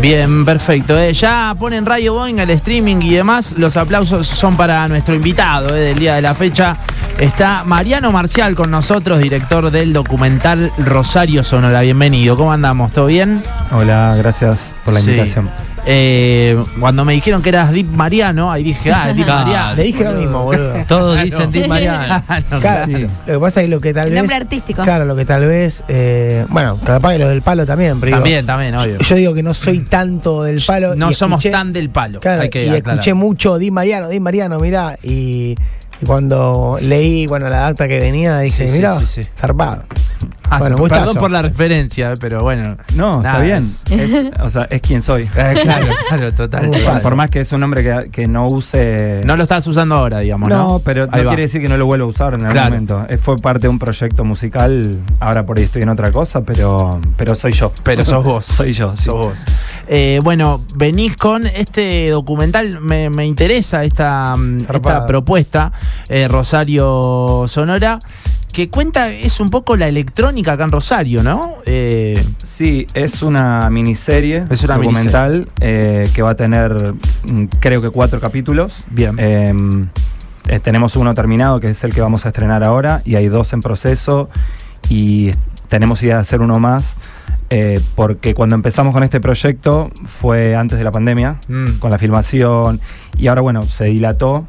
Bien, perfecto. eh. Ya ponen Radio Boeing el streaming y demás. Los aplausos son para nuestro invitado eh, del día de la fecha. Está Mariano Marcial con nosotros, director del documental Rosario Sonora. Bienvenido. ¿Cómo andamos? ¿Todo bien? Hola, gracias por la Sí. Eh, cuando me dijeron que eras Deep Mariano, ahí dije, ah, Deep Claro. Mariano. Le dije lo mismo, boludo. Todos Claro. dicen Tim Mariano. Claro. Lo que pasa es que lo que tal El vez. nombre artístico. Claro, lo que tal vez. eh, bueno, capaz que lo del palo también, pero. digo, También, también, obvio. Yo digo que no soy tanto del palo. No y somos escuché- tan del palo. Claro, hay que y escuché mucho Di Mariano, Di Mariano, mirá. Y, y cuando leí, bueno, la acta que venía, dije, Sí, sí, mirá, sí, sí. zarpado. Ah, Bueno, perdón gustazo. por la referencia, pero bueno. No, Nada, está bien. es- Es- o sea, es quien soy. Eh, claro, claro, total. Paso. Por más que es un nombre que, que no use. No lo estás usando ahora, digamos, ¿no? No, pero no Ahí va. quiere decir que no lo vuelva a usar en algún Claro. momento. Eh, Fue parte de un proyecto musical. Ahora por ahí estoy en otra cosa, pero, pero soy yo. Pero sos vos. soy yo. sí. Sos vos. Eh, bueno, venís con este documental, me, me interesa esta, mm, esta propuesta, eh, Rosario Sonora, que cuenta, es un poco la electrónica acá en Rosario, ¿no? Eh, Sí, es una miniserie Es una documental eh, que va a tener, mm, creo que cuatro capítulos. bien. Eh, eh, tenemos uno terminado, que es el que vamos a estrenar ahora, y hay dos en proceso, y tenemos idea de hacer uno más, eh, porque cuando empezamos con este proyecto fue antes de la pandemia, Mm. con la filmación, y ahora bueno, se dilató,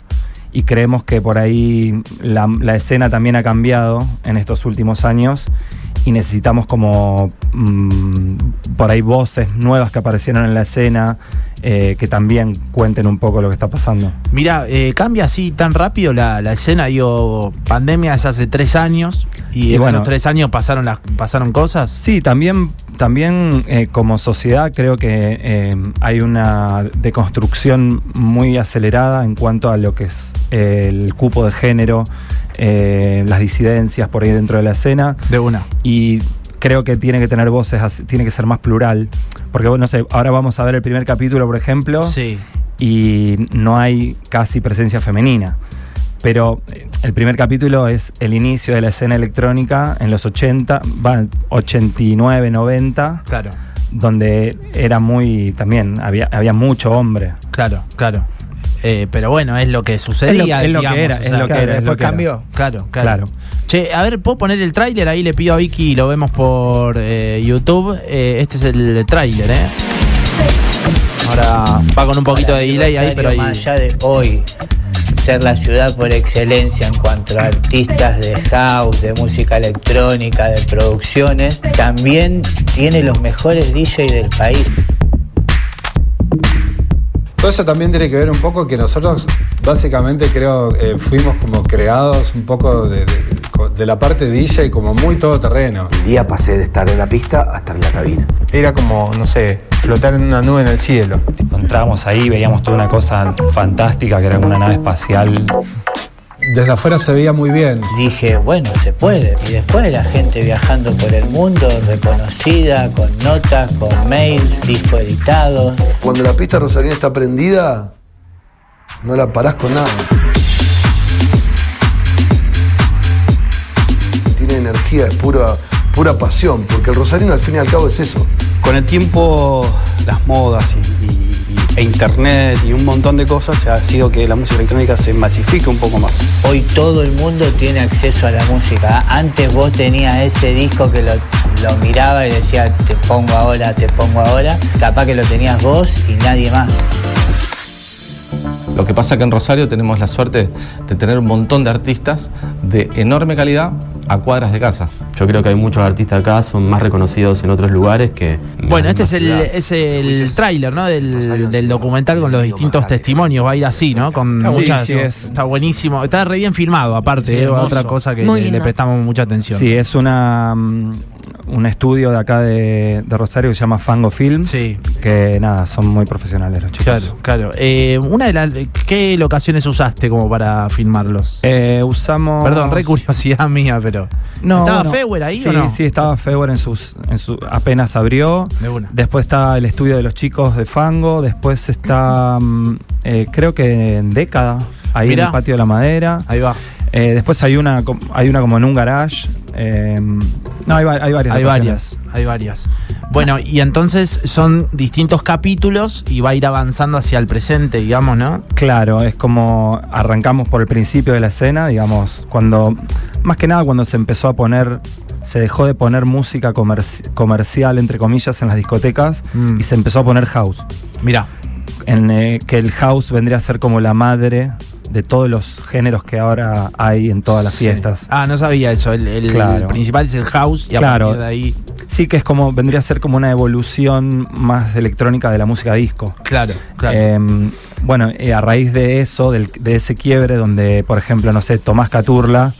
y creemos que por ahí la, la escena también ha cambiado en estos últimos años, y necesitamos como mm, por ahí voces nuevas que aparecieron en la escena, eh, que también cuenten un poco lo que está pasando. Mira, eh, cambia así tan rápido la, la escena, digo, pandemia es hace tres años, y, Y en bueno. esos tres años pasaron, las, pasaron cosas. Sí, también, también eh, como sociedad creo que eh, hay una deconstrucción muy acelerada en cuanto a lo que es eh, el cupo de género, eh, las disidencias por ahí dentro de la escena De una. y creo que tiene que tener voces, tiene que ser más plural, porque bueno, no sé, ahora vamos a ver el primer capítulo, por ejemplo, Sí. y no hay casi presencia femenina. Pero eh, el primer capítulo es el inicio de la escena electrónica en los 80, va, 89, 90, Claro, donde era muy, también había, había mucho hombre. claro, claro. Eh, pero bueno, es lo que sucedía. es lo que era, o es lo que Claro, era, después cambió. Claro, claro, Claro. Che, a ver, ¿puedo poner el tráiler? Ahí le pido a Vicky y lo vemos por eh, YouTube. Eh, este es el tráiler, ¿eh? Ahora va con un poquito de delay ahí, pero ahí... Más allá de hoy ser la ciudad por excelencia en cuanto a artistas de house, de música electrónica, de producciones, también tiene los mejores DJs del país. Todo eso también tiene que ver un poco que nosotros básicamente creo eh, fuimos como creados un poco de, de- de la parte DJ como muy todoterreno. Un día pasé de estar en la pista a estar en la cabina. Era como, no sé, flotar en una nube en el cielo. Entrábamos ahí, veíamos toda una cosa fantástica, que era una nave espacial. Desde afuera se veía muy bien. Dije, bueno, se puede. Y después la gente viajando por el mundo, reconocida, con notas, con mails, disco editado. Cuando la pista rosarina está prendida, no la parás con nada. Tiene energía, es pura, pura pasión, porque el rosarino al fin y al cabo es eso. Con el tiempo, las modas y, y- e internet y un montón de cosas ha sido que la música electrónica se masifique un poco más. Hoy todo el mundo tiene acceso a la música. Antes vos tenías ese disco que lo, lo miraba y decía, te pongo ahora, te pongo ahora. Capaz que lo tenías vos y nadie más. Lo que pasa que en Rosario tenemos la suerte de tener un montón de artistas de enorme calidad a cuadras de casa. Yo creo que hay muchos artistas acá, son más reconocidos en otros lugares que... en Bueno, este es el, ciudad. es el tráiler, ¿no? Del, del documental con los distintos testimonios. Va a ir así, ¿no? Con Está muchas. buenísimo. Sí, es. Está buenísimo. Está re bien filmado, aparte. Sí, eh, otra cosa que le, prestamos mucha atención. Sí, es una mm, un estudio de acá de, de Rosario que se llama Fango Films. Sí. Que nada, son muy profesionales los chicos. Claro, claro. Eh, una de las. ¿Qué locaciones usaste como para filmarlos? Eh, usamos. Perdón, re curiosidad mía, pero. No, ¿Estaba bueno, Feuer ahí sí, o no? Sí, estaba Feuer en sus, en su. apenas abrió. De una. Después está el estudio de los chicos de Fango. Después está. mm, eh, creo que en década. Ahí Mirá. en el patio de la madera. Ahí va. Eh, después hay una, hay una como en un garage. eh, no, hay, hay varias. Hay varias, hay varias. Bueno, y entonces son distintos capítulos y va a ir avanzando hacia el presente, digamos, ¿no? Claro, es como arrancamos por el principio de la escena, digamos, cuando, más que nada cuando se empezó a poner, se dejó de poner música comerci- comercial, entre comillas, en las discotecas Mm. y se empezó a poner house. Mira, En eh, que el house vendría a ser como la madre de todos los géneros que ahora hay en todas las fiestas. Ah, no sabía eso. El, el Claro. principal es el house y a Claro. partir de ahí. Sí, que es como, vendría a ser como una evolución más electrónica de la música disco. Claro, claro. Eh, bueno, eh, a raíz de eso, del- de ese quiebre, donde, por ejemplo, no sé, Tomás Caturla,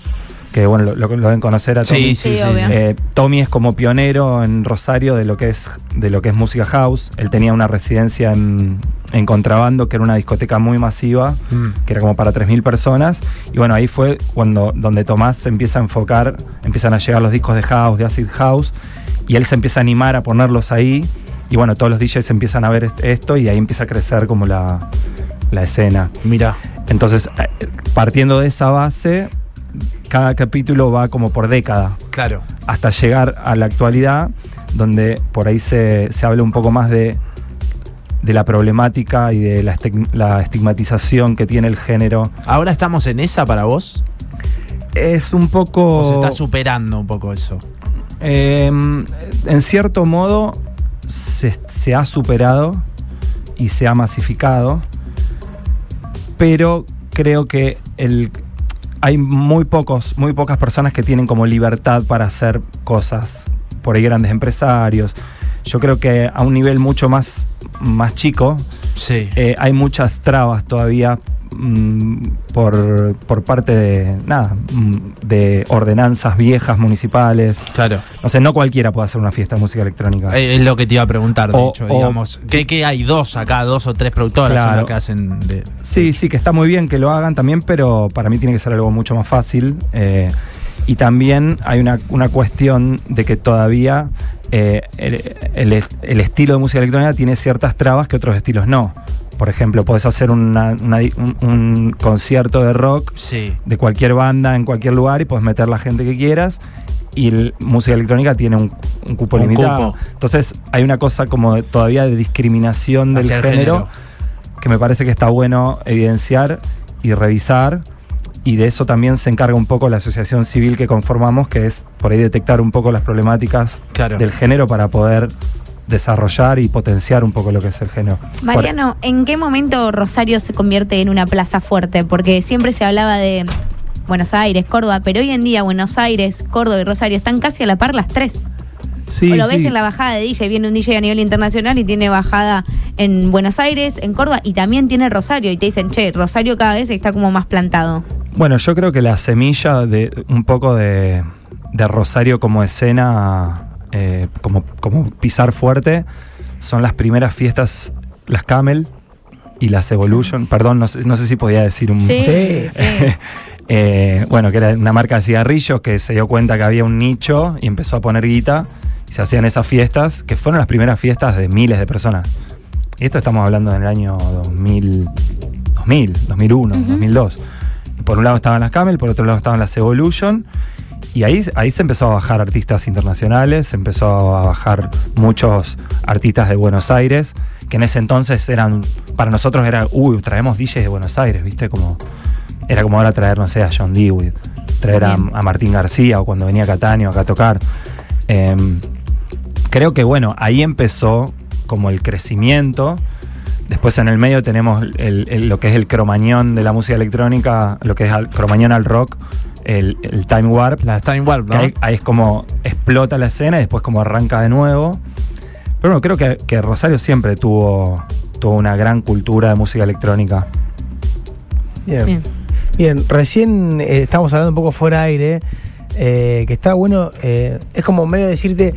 que bueno, lo, lo- lo deben conocer a Tommy. sí, sí, Sí. Eh, Tommy es como pionero en Rosario de lo que es de lo que es música house. Él tenía una residencia en, en Contrabando, que era una discoteca muy masiva, Mm. que era como para 3.000 personas. Y bueno, ahí fue cuando donde Tomás se empieza a enfocar, empiezan a llegar los discos de house, de acid house, y él se empieza a animar a ponerlos ahí. Y bueno, todos los DJs empiezan a ver est- esto y ahí empieza a crecer como la, la escena. Mira. Entonces, eh, partiendo de esa base, cada capítulo va como por década Claro. hasta llegar a la actualidad, donde por ahí se, se habla un poco más de, de la problemática y de la, estig- la estigmatización que tiene el género. ¿Ahora estamos en esa para vos? Es un poco... ¿O se está superando un poco eso? Eh, en cierto modo se, se ha superado y se ha masificado, pero creo que el, hay muy pocos, muy pocas personas que tienen como libertad para hacer cosas. Por ahí grandes empresarios. Yo creo que a un nivel mucho más, más chico Sí. eh, hay muchas trabas todavía mm, por, por parte de nada mm, de ordenanzas viejas municipales. Claro. No sé, no cualquiera puede hacer una fiesta de música electrónica. Eh, Es lo que te iba a preguntar, de O- hecho, o- digamos. Que, que hay dos acá, dos o tres productoras Claro. que hacen de. Sí, sí, que está muy bien que lo hagan también, pero para mí tiene que ser algo mucho más fácil. eh, y también hay una, una cuestión de que todavía eh, el, el- el estilo de música electrónica tiene ciertas trabas que otros estilos no. Por ejemplo, podés hacer una- una- un, un concierto de rock Sí. de cualquier banda en cualquier lugar y puedes meter la gente que quieras. Y el- música electrónica tiene un, un cupo Un limitado. cupo. Entonces hay una cosa como de- todavía de discriminación del género, género. que me parece que está bueno evidenciar y revisar. Y de eso también se encarga un poco la asociación civil que conformamos, que es por ahí detectar un poco las problemáticas Claro. del género para poder desarrollar y potenciar un poco lo que es el género. Mariano, ¿en qué momento Rosario se convierte en una plaza fuerte? Porque siempre se hablaba de Buenos Aires, Córdoba, pero hoy en día Buenos Aires, Córdoba y Rosario están casi a la par las tres. Sí, o lo ves sí. en la bajada de DJ, viene un DJ a nivel internacional y tiene bajada en Buenos Aires, en Córdoba y también tiene Rosario. Y te dicen, che, Rosario cada vez está como más plantado. Bueno, yo creo que la semilla de un poco de, de Rosario como escena, eh, como, como pisar fuerte, son las primeras fiestas, las Camel y las Evolution. Perdón, no sé, no sé si podía decir un... Sí. Eh, bueno, que era una marca de cigarrillos que se dio cuenta que había un nicho y empezó a poner guita y se hacían esas fiestas, que fueron las primeras fiestas de miles de personas. Y esto estamos hablando en el año 2000, 2000 2001, 2002. Y por un lado estaban las Camel, por otro lado estaban las Evolution. Y ahí, ahí se empezó a bajar artistas internacionales, se empezó a bajar muchos artistas de Buenos Aires, que en ese entonces eran, para nosotros era, uy, traemos DJs de Buenos Aires, ¿viste? Como, era como ahora traer, no sé, a John Dewey, traer a, Martín García o cuando venía Catania acá a tocar. Em, creo que bueno, ahí empezó como el crecimiento. Después en el medio tenemos el- el- lo que es el cromañón de la música electrónica, lo que es el cromañón al rock, el, el time warp. La Time Warp, ahí, ahí es como explota la escena y después como arranca de nuevo. Pero bueno, creo que, que Rosario siempre tuvo, tuvo una gran cultura de música electrónica. Bien. Bien. Bien, recién eh, estábamos hablando un poco fuera de aire, eh, que está bueno, eh, es como medio decirte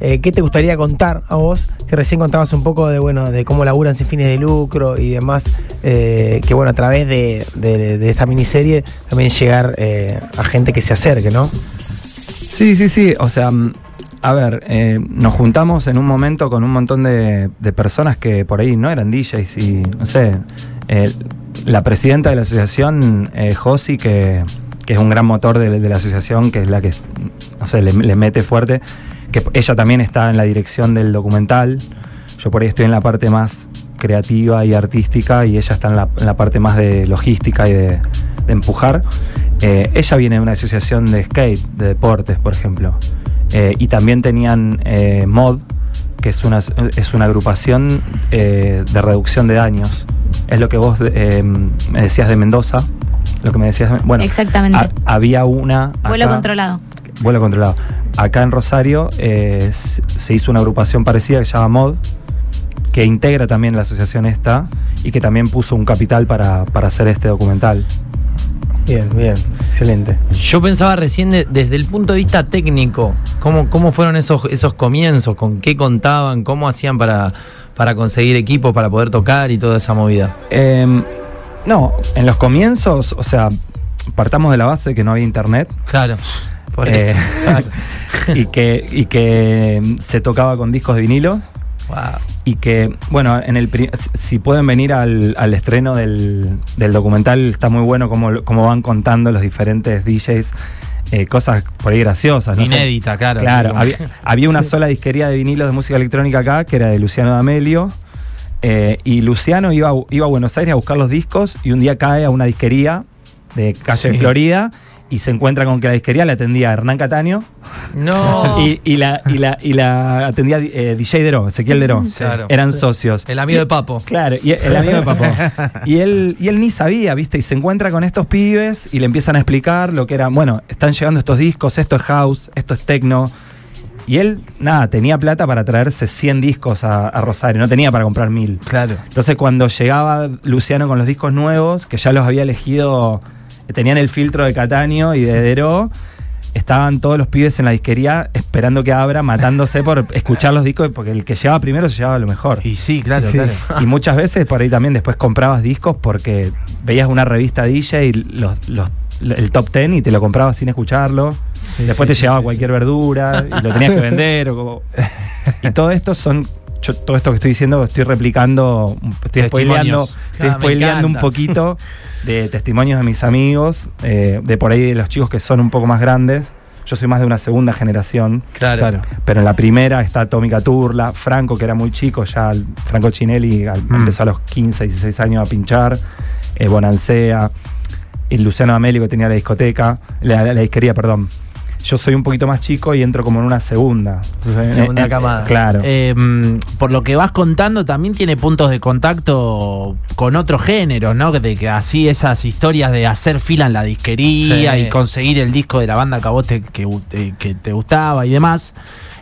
eh, qué te gustaría contar a vos, que recién contabas un poco de bueno de cómo laburan sin fines de lucro y demás, eh, que bueno, a través de, esta miniserie también llegar eh, a gente que se acerque, ¿no? Sí, sí, sí. O sea, mm, a ver, eh, nos juntamos en un momento con un montón de, personas que por ahí no eran DJs y, no sé, la presidenta de la asociación, Josi, que, que es un gran motor de, la asociación, que es la que, no sé, le mete fuerte, que ella también está en la dirección del documental. Yo por ahí estoy en la parte más creativa y artística y ella está en la, en la parte más de logística y de, de empujar. Eh, ella viene de una asociación de skate, de deportes, por ejemplo. Eh, y también tenían eh, MOD, que es una, es una agrupación de reducción de daños. Es lo que vos me decías de Mendoza. Lo que me decías. Bueno, Exactamente. ha- había una. Vuelo controlado. Vuelo controlado. Acá en Rosario eh, se hizo una agrupación parecida que se llama MOD, que integra también la asociación esta y que también puso un capital para, para hacer este documental. Bien, bien, excelente. Yo pensaba recién de- desde el punto de vista técnico, ¿cómo, cómo fueron esos, esos comienzos? ¿Con qué contaban? ¿Cómo hacían para, para conseguir equipos, para poder tocar y toda esa movida? Em, no, en los comienzos, o sea, partamos de la base de que no había internet. Claro, por Eh, eso. y que, y que em, se tocaba con discos de vinilo. Wow. Y que, bueno, en el si- pueden venir al, al estreno del, del documental, está muy bueno cómo, cómo van contando los diferentes DJs. eh, cosas por ahí graciosas. ¿no? Inédita, claro. Claro, había, había una sola disquería de vinilos de música electrónica acá, que era de Luciano D'Amelio. eh, y Luciano iba, a- iba a Buenos Aires a buscar los discos y un día cae a una disquería de calle Sí. Florida y se encuentra con que la disquería la atendía Hernán Cataño No. y, y la, y, la, y la atendía eh, DJ Deró, Ezequiel Deró. Claro. Eran socios. El amigo de Papo. Claro, y el amigo de Papo. Y él, y él ni sabía, ¿viste? Y se encuentra con estos pibes y le empiezan a explicar lo que era, bueno, están llegando estos discos, esto es house, esto es techno. Y él, nada, tenía plata para traerse 100 discos a, a Rosario, no tenía para comprar mil. Claro. Entonces cuando llegaba Luciano con los discos nuevos, que ya los había elegido, tenían el filtro de Cataño y de Deró, estaban todos los pibes en la disquería esperando que abra, matándose por escuchar los discos, porque el que llegaba primero se llevaba lo mejor. Y sí, claro, Sí. claro. Y muchas veces por ahí también después comprabas discos porque veías una revista DJ y los, los- el top ten y te lo comprabas sin escucharlo. después sí, te llevaba cualquier verdura y lo tenías que vender. o como- y todo esto son. Yo todo esto que estoy diciendo lo estoy replicando, estoy spoileando, estoy Ah, spoileando un poquito de testimonios de mis amigos, eh, de por ahí de los chicos que son un poco más grandes. Yo soy más de una segunda generación. Claro. Claro. Pero en la primera está Tommy Caturla, Franco, que era muy chico, ya Franco Chinelli al- Mm. empezó a los 15, 16 años a pinchar, eh, Bonancea, el Luciano Amelio que tenía la discoteca, la, la- la disquería, perdón. Yo soy un poquito más chico y entro como en una segunda. Entonces, Segunda eh, eh, camada. Claro. Eh, por lo que vas contando, también tiene puntos de contacto con otros géneros, ¿no? Que, te- que así esas historias de hacer fila en la disquería Sí. y conseguir el disco de la banda que a vos te, que, eh, que te gustaba y demás.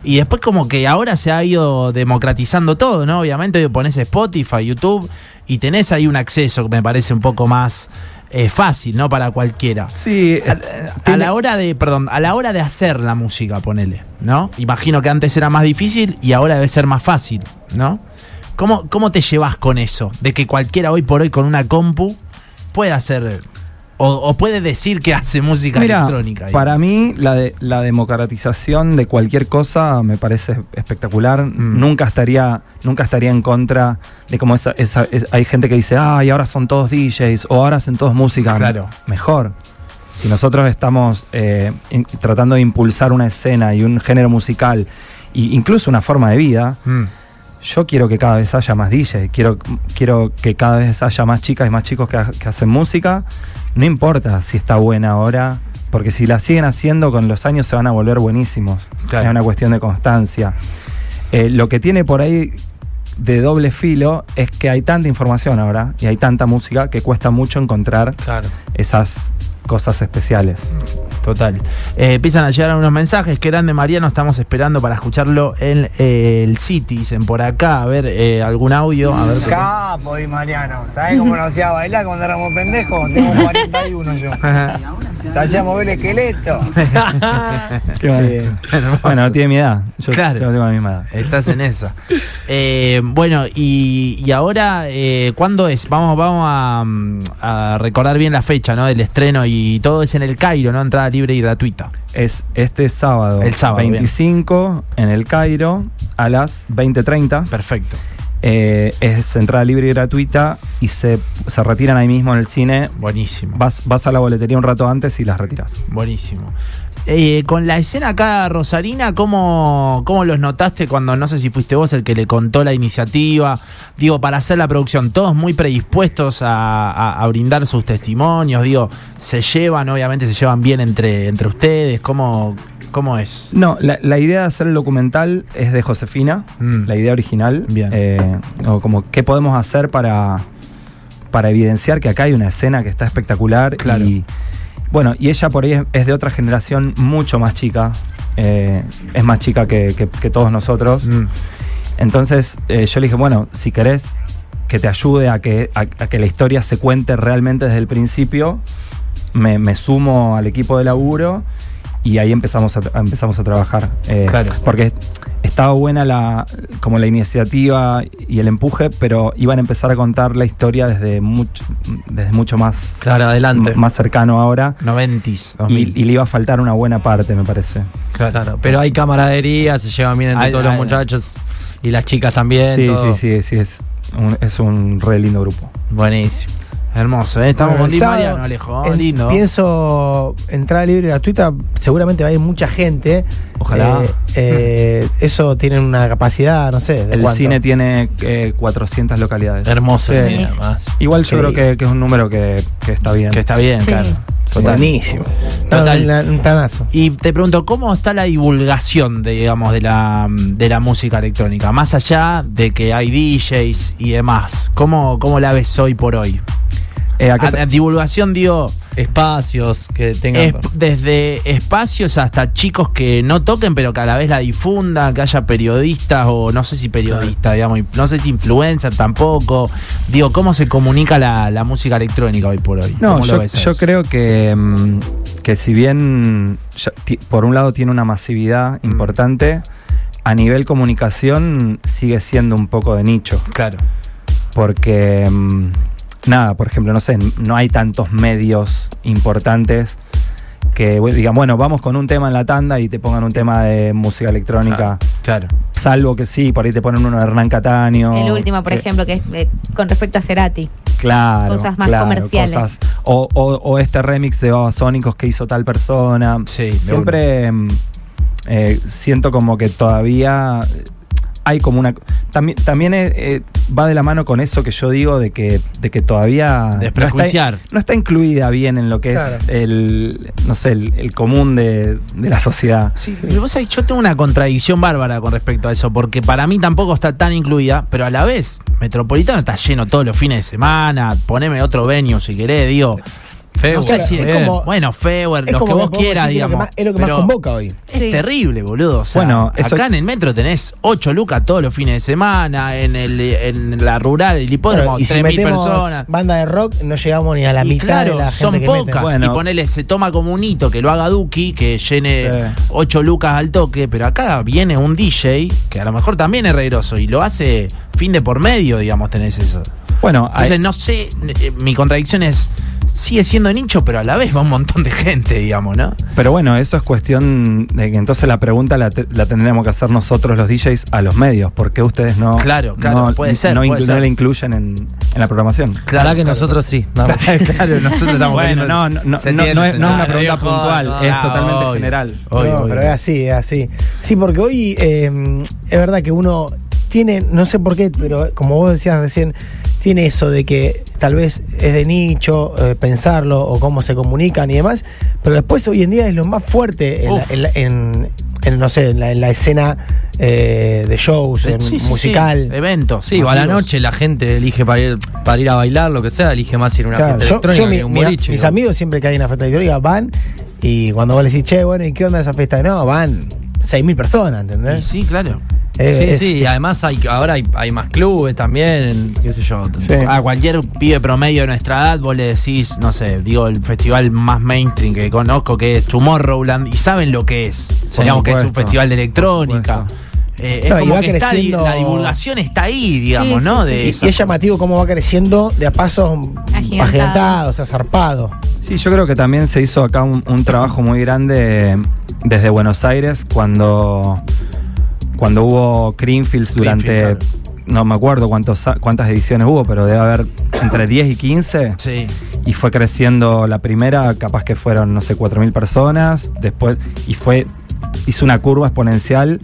Y después como que ahora se ha ido democratizando todo, ¿no? Obviamente hoy pones Spotify, YouTube y tenés ahí un acceso que me parece un poco más eh, fácil, ¿no? Para cualquiera. sí, A, eh, a la hora de, perdón, a la hora de hacer la música, ponele, ¿no? Imagino que antes era más difícil y ahora debe ser más fácil, ¿no? ¿Cómo, cómo te llevas con eso? De que cualquiera hoy por hoy con una compu puede hacer o, o puede decir que hace música Mira, electrónica. para mí la, de- la democratización de cualquier cosa me parece espectacular. Mm. Nunca estaría nunca estaría en contra de cómo esa, esa- es- hay gente que dice, ay, ahora son todos DJs o ahora hacen todos música. Claro. Mejor. Si nosotros estamos eh, in- tratando de impulsar una escena y un género musical e incluso una forma de vida, Mm, yo quiero que cada vez haya más DJ, quiero, quiero que cada vez haya más chicas y más chicos que, ha- que hacen música. No importa si está buena ahora, porque si la siguen haciendo con los años se van a volver buenísimos. Claro. Es una cuestión de constancia. Eh, lo que tiene por ahí de doble filo es que hay tanta información ahora y hay tanta música que cuesta mucho encontrar Claro. esas cosas especiales. total. Eh, empiezan a llegar unos mensajes. Qué grande Mariano, estamos esperando para escucharlo en eh, el City. Dicen por acá, a ver eh, algún audio. A ver Capo, Di Mariano. ¿Sabés cómo nos hacía bailar cuando éramos pendejos? Tengo 41 yo. Te hacía mover el esqueleto. Qué bueno, no tiene mi edad. Yo, Claro. yo tengo la misma edad. Estás en esa. Eh, bueno, y, y ahora, eh, ¿cuándo es? Vamos, vamos a, mm, a recordar bien la fecha, ¿no? Del estreno y todo es en el Cairo, ¿no? Entrada libre y gratuita. Es este sábado, El sábado, bien. 25 en el Cairo a las 20.30. Perfecto. Eh, es entrada libre y gratuita y se, se retiran ahí mismo en el cine. Buenísimo. Vas, vas a la boletería un rato antes y las retiras. Buenísimo. Eh, con la escena acá rosarina, ¿cómo, ¿cómo los notaste cuando no sé si fuiste vos el que le contó la iniciativa? Digo, para hacer la producción, todos muy predispuestos a, a- a brindar sus testimonios, digo, se llevan, obviamente se llevan bien entre, entre ustedes, ¿cómo, cómo es? No, la, la idea de hacer el documental es de Josefina, Mm. la idea original. Bien. Eh, o como qué podemos hacer para, para evidenciar que acá hay una escena que está espectacular. Claro. Y bueno, y ella por ahí es, es de otra generación mucho más chica. eh, es más chica que, que- que todos nosotros. Mm. Entonces eh, yo le dije, bueno, si querés que te ayude a que, a, a que la historia se cuente realmente desde el principio, me, me sumo al equipo de laburo y ahí empezamos a, tra- empezamos a trabajar. Eh, Claro. Porque estaba buena la, como la iniciativa y el empuje, pero iban a empezar a contar la historia desde mucho, desde mucho más, Claro, adelante. más cercano ahora. 90s, Y, 2000. y le iba a faltar una buena parte, me parece. Claro, pero hay camaradería, se llevan bien entre todos los muchachos y las chicas también. Sí, todo. sí, sí, sí, es un, es un re lindo grupo. Buenísimo. Hermoso, ¿eh? estamos Bueno, con el Di sábado, Mariano, Alejo, en- lindo. Pienso entrada libre y gratuita, seguramente va a ir mucha gente. Ojalá. Eh, eh, eso tiene una capacidad, no sé. ¿de El cuánto? cine tiene eh, 400 Hermoso localidades. el Sí. cine, además. Igual yo Sí. creo que, que es un número que, que está bien. Que está bien, Sí. claro. Total. Buenísimo. Total. un planazo. Y te pregunto, ¿cómo está la divulgación de, digamos, de la, de la música electrónica? Más allá de que hay DJs y demás, ¿cómo, cómo la ves hoy por hoy? Eh, ¿a qué A- te- a divulgación, digo, Espacios que tengan. es- desde espacios hasta chicos que no toquen, pero que a la vez la difundan, que haya periodistas o no sé si periodistas, digamos, no sé si influencer tampoco. Digo, ¿cómo se comunica la, la música electrónica hoy por hoy? No, ¿Cómo lo yo, creo que, mm, que si bien ya ti- por un lado tiene una masividad Mm. importante, a nivel comunicación sigue siendo un poco de nicho. Claro. Porque, mm, nada, por ejemplo, no sé, no hay tantos medios importantes que digan, bueno, vamos con un tema en la tanda y te pongan un tema de música electrónica. Claro. Salvo que sí, por ahí te ponen uno de Hernán Cataño. El último, por que- ejemplo, que es eh, con respecto a Cerati. Claro. Cosas más claro, comerciales. cosas- o, o- o este remix de Babasónicos que hizo tal persona. Sí, Siempre mm, eh, siento como que todavía hay como una. También, también eh, eh, va de la mano con eso que yo digo de que, de que todavía. no Desprejuiciar. está, no está incluida bien en lo que Claro. es el. No sé, el, el común de, de la sociedad. Sí, pero vos sabés, yo tengo una contradicción bárbara con respecto a eso, porque para mí tampoco está tan incluida, pero a la vez, Metropolitano está lleno todos los fines de semana, poneme otro venue si querés, digo. Feo. No sé si es como- bueno, Feuer, es los que como vos quieras, digamos. más- es lo que más convoca hoy. Es Sí. terrible, boludo. O sea, Bueno, eso- acá en el metro tenés 8 lucas todos los fines de semana, en, el, en la rural, el hipódromo, Bueno, y si 3.000 metemos personas. banda de rock, no llegamos ni a la Y mitad claro, de la son gente que pocas. meten. Bueno. Y ponele, se toma como un hito que lo haga Duki, que llene Sí. 8 lucas al toque, pero acá viene un DJ que a lo mejor también es reiroso y lo hace fin de por medio, digamos, tenés eso. Bueno, hay- Entonces, no sé, eh, mi contradicción es, sigue siendo nicho, pero a la vez va un montón de gente, digamos, ¿no? Pero bueno, eso es cuestión de que entonces la pregunta la, te- la tendremos que hacer nosotros los DJs a los medios. ¿Por qué ustedes no, Claro, claro, no, puede ser, no, puede inclu- ser. no la incluyen en, en la programación? Claro que nosotros sí. No, claro, nosotros estamos Bueno, no, no, no, no, es, se no es una pregunta puntual, no, es ah, totalmente general. No, pero es así, es así. Sí, porque hoy eh, es verdad que uno tiene, no sé por qué, pero como vos decías recién, tiene eso de que tal vez es de nicho eh, pensarlo o cómo se comunican y demás, pero después hoy en día es lo más fuerte en, la- en la- en- en, no sé, en la, en la escena eh, de shows, en Sí, sí, sí, musical. eventos. Sí, o a la masivos. noche la gente elige para ir, para ir a bailar, lo que sea, elige más ir a una Claro, fiesta yo- electrónica yo mi- que un boliche. mis digo. amigos siempre que hay una fiesta electrónica van y cuando vos le decís, che, bueno, ¿y qué onda esa fiesta? No, van 6.000 personas, Y ¿entendés? sí, claro. Eh, Sí, es- sí, y además hay, ahora hay, hay más clubes también, qué sé yo. Sí. A cualquier pibe promedio de nuestra edad, vos le decís, no sé, digo, el festival más mainstream que conozco, que es Tomorrowland, y saben lo que es. Digamos que es un festival de electrónica. Eh, es como va que está creciendo- la divulgación está ahí, digamos, Sí, ¿no? De y, es llamativo cómo va creciendo de a pasos Agigantados. agigantados, o sea, zarpado. Sí, yo creo que también se hizo acá un, un trabajo muy grande desde Buenos Aires cuando, cuando hubo Greenfields durante Greenfield, no me acuerdo cuántos, cuántas ediciones hubo, pero debe haber entre 10 y 15. Sí. Y fue creciendo la primera, capaz que fueron, no sé, 4.000 personas. Después, y fue, hizo una curva exponencial.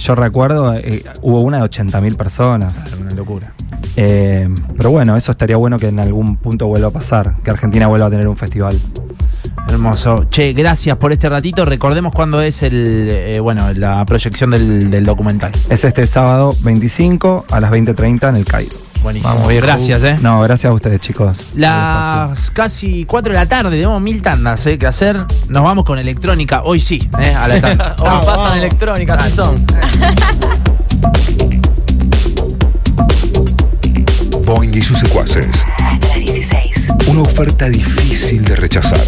Yo recuerdo, eh, hubo una de 80.000 personas. Una locura. Eh, pero bueno, eso estaría bueno que en algún punto vuelva a pasar, que Argentina vuelva a tener un festival. Hermoso. Che, gracias por este ratito. Recordemos cuándo es el, eh, bueno, la proyección del, del documental. Es este sábado 25 a las 20.30 en el Cairo. Buenísimo. Vamos. Gracias, eh. No, gracias a ustedes, chicos. Las casi 4 de la tarde, tenemos mil tandas eh, que hacer. Nos vamos con electrónica, hoy sí, eh, a la tanda. Hoy pasan electrónica, así son. Boing y sus secuaces. Hasta las 16. Una oferta difícil de rechazar.